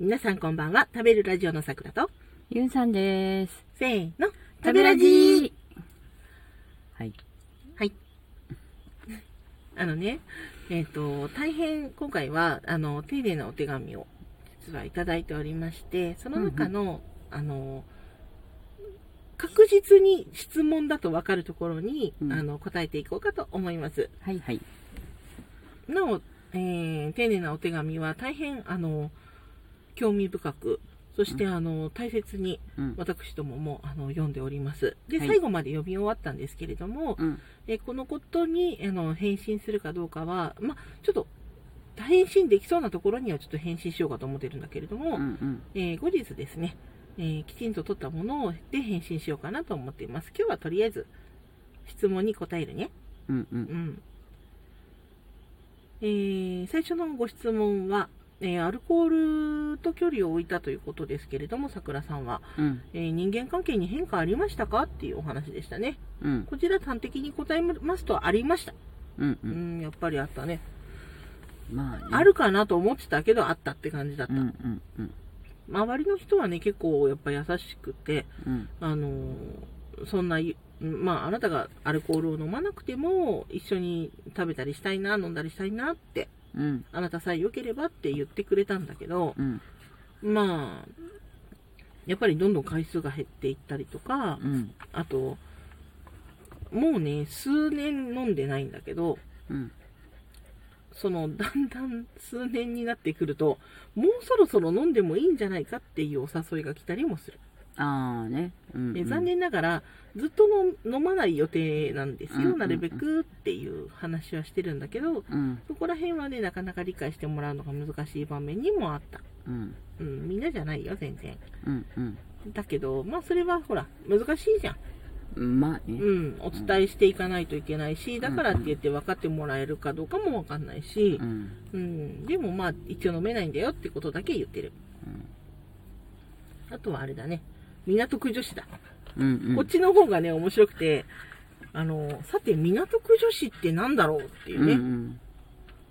皆さんこんばんは。食べるラジオのさくらと、ゆんさんです。せーの、食べラジはい。はい。あのね、えっ、と、大変今回は、あの、丁寧なお手紙を実はいただいておりまして、その中の、あの、確実に質問だと分かるところに、うんあの答えていこうかと思います。はいはい。なお、えー丁寧なお手紙は大変あの興味深くそして、あの大切にうん。私どももあの読んでおりますで、はい最後まで読み終わったんですけれども、うん。えこのことにあの返信するかどうかは、ま、ちょっと返信できそうなところにはちょっと返信しようかと思ってるんだけれども。えー後日ですね、えーきちんと取ったもので返信しようかなと思っています今日はとりあえず質問に答えるねうんう。うんんえー最初のご質問は、えーアルコールと距離を置いたということですけれども、さくらさんは、うん。えー人間関係に変化ありましたかっていうお話でしたね。うん。こちら端的に答えますと、ありました。うんう。うんん、やっぱりあったね。まあね。あるかなと思ってたけど、あったって感じだった。うんうんうん。周りの人はね、結構やっぱ優しくて、うん。あのーそんな、まあ、あなたがアルコールを飲まなくても、一緒に食べたりしたいな、飲んだりしたいなってうん。あなたさえ良ければって言ってくれたんだけど、うん。まあ、やっぱりどんどん回数が減っていったりとか、うん。あと、もうね、数年飲んでないんだけど、うん。その、だんだん数年になってくると、もうそろそろ飲んでもいいんじゃないかっていうお誘いが来たりもする。ああね。うん。で残。念ながら、ずっとの飲まない予定なんですよ、うんうんうんなるべくっていう話はしてるんだけど、うん。そこら辺はね、なかなか理解してもらうのが難しい場面にもあった。うん。うん、みんなじゃないよ、全然。うんうん。だけど、まあ、それはほら、難しいじゃん。まあね。うん、お伝えしていかないといけないし、だからって言って分かってもらえるかどうかも分かんないしう、ん。うん、でもまあ、一応飲めないんだよってことだけ言ってる。うん。あとはあれだね、港区女子だ。うんうん。こっちの方がね、面白くて、あの、さて、港区女子ってなんだろうっていううんうね、ん。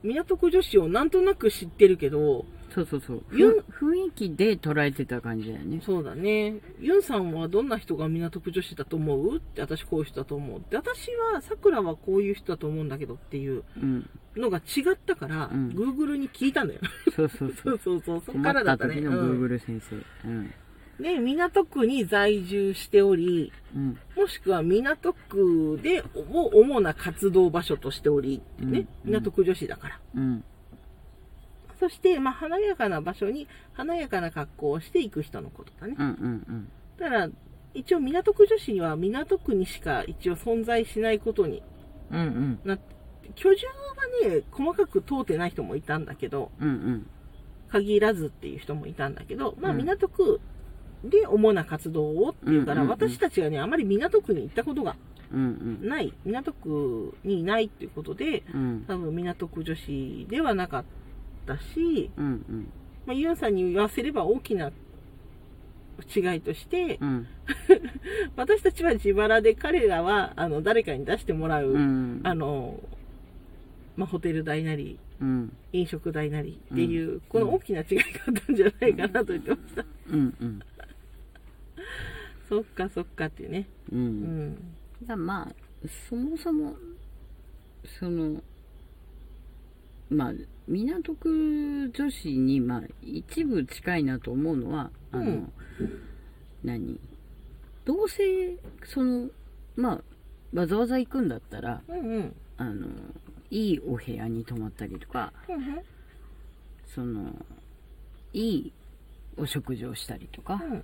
港区女子をなんとなく知ってるけど、そうそうそう。雰囲気で捉えてた感じだよね。そうだね。ユンさんはどんな人が港区女子だと思う？って、私こういう人だと思う。で、私は、桜はこういう人だと思うんだけどっていううん。のが違ったから、うん Google に聞いたんだよ。そうそうそ。そううそうそう、そっからだったね。時のうん Google 先生。うん。で、港区に在住しており、うん。もしくは港区でを主な活動場所としており、ね、うん港区女子だから。うん。そして、まあ、華やかな場所に華やかな格好をしていく人のことだね。うんうんだから、一応港区女子には港区にしか一応存在しないことにうん。うんうん。なって、居住がね、細かく通ってない人もいたんだけど、うんうん。限らずっていう人もいたんだけど、まあ、うん港区で主な活動をっていうから、私たちがね、あまり港区に行ったことがうんない、港区にいないっていうことで。多分港区女子ではなかったし、うんうん。まあ、ユンさんに言わせれば大きな違いとして、うん。私たちは自腹で彼らはあの誰かに出してもらう、うん。あの、まあ、ホテル代なり、うん。飲食代なりっていう、うんこの大きな違いがあったんじゃないかなと言ってました。うんうん。そっかそっかっていうね。う。うんん。だまあ、そもそも、その、まあ、港区女子に、まあ、一部近いなと思うのは、あの、うん何？どうせ、その、まあ、わざわざ行くんだったら、うんうん。あの、いいお部屋に泊まったりとか、うんその、いいお食事をしたりとか、うん。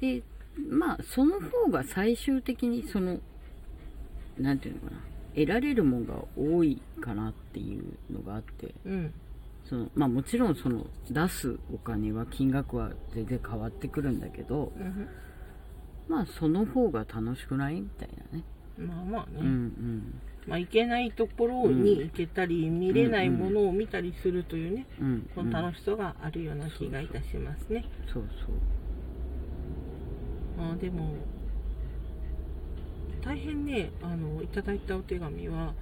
で、まあ、その方が最終的に、その、なんていうのかな、得られるものが多いかなっていうのがあって、うん。その、まあもちろんその、出すお金は、金額は全然変わってくるんだけど、うん。まあその方が楽しくないみたいなね。まあまあね。うんうん。まあ、行けないところに行けたり、見れないものを見たりするというね、うん、その楽しさがあるような気がいたしますね。そうまあでも、大変ね、あの、いただいたお手紙は、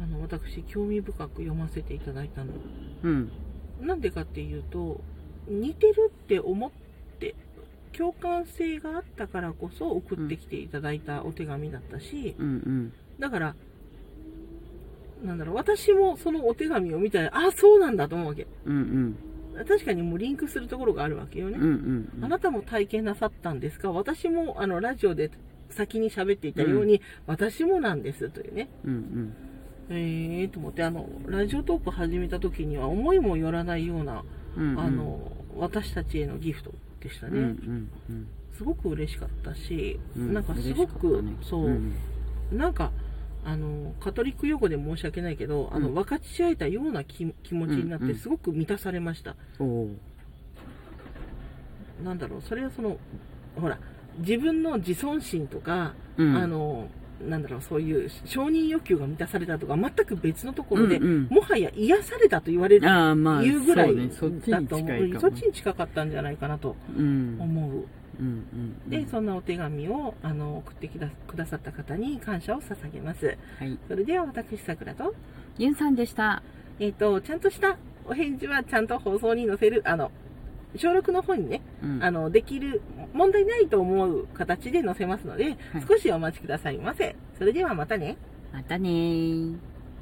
あの、私、興味深く読ませていただいたの。そう。うん。なんでかっていうと、似てるって思って共感性があったからこそ送ってきていただいたお手紙だったし、うんうんだからなんだろう私もそのお手紙を見たらあそうなんだと思うわけうん確かにもうリンクするところがあるわけよね、うんうんうん。あなたも体験なさったんですか？私もあのラジオで先に喋っていたように、私もなんですというね。うんえーと思ってあのラジオトーク始めた時には思いもよらないような、うんうん。あの私たちへのギフトでしたね、うんうんうんすごく嬉しかったし、うんなんかすごく、ね。そう、ん。なんかあのカトリック用語で申し訳ないけど、あのうん。分かち合えたような気気持ちになっうんうん。てすごく満たされました、おおなんだろうそれはそのほら自分の自尊心とか、うん。あのなんだろうそういう承認欲求が満たされたとか全く別のところで、うんうん。もはや癒されたと言われるああまあいうぐらいだと思う近いかも。そっちに近かったんじゃないかなとうん。思う、うんうんでそんなお手紙をあの送ってくださった方に感謝を捧げます。はい。それでは私さくらと,、ユンさんでした。えー、とちゃんとしたお返事はちゃんと放送に載せるあの小録の方にねうん。あのできる問題ないと思う形で載せますので、はい少しお待ちくださいませそれではまたねまたねー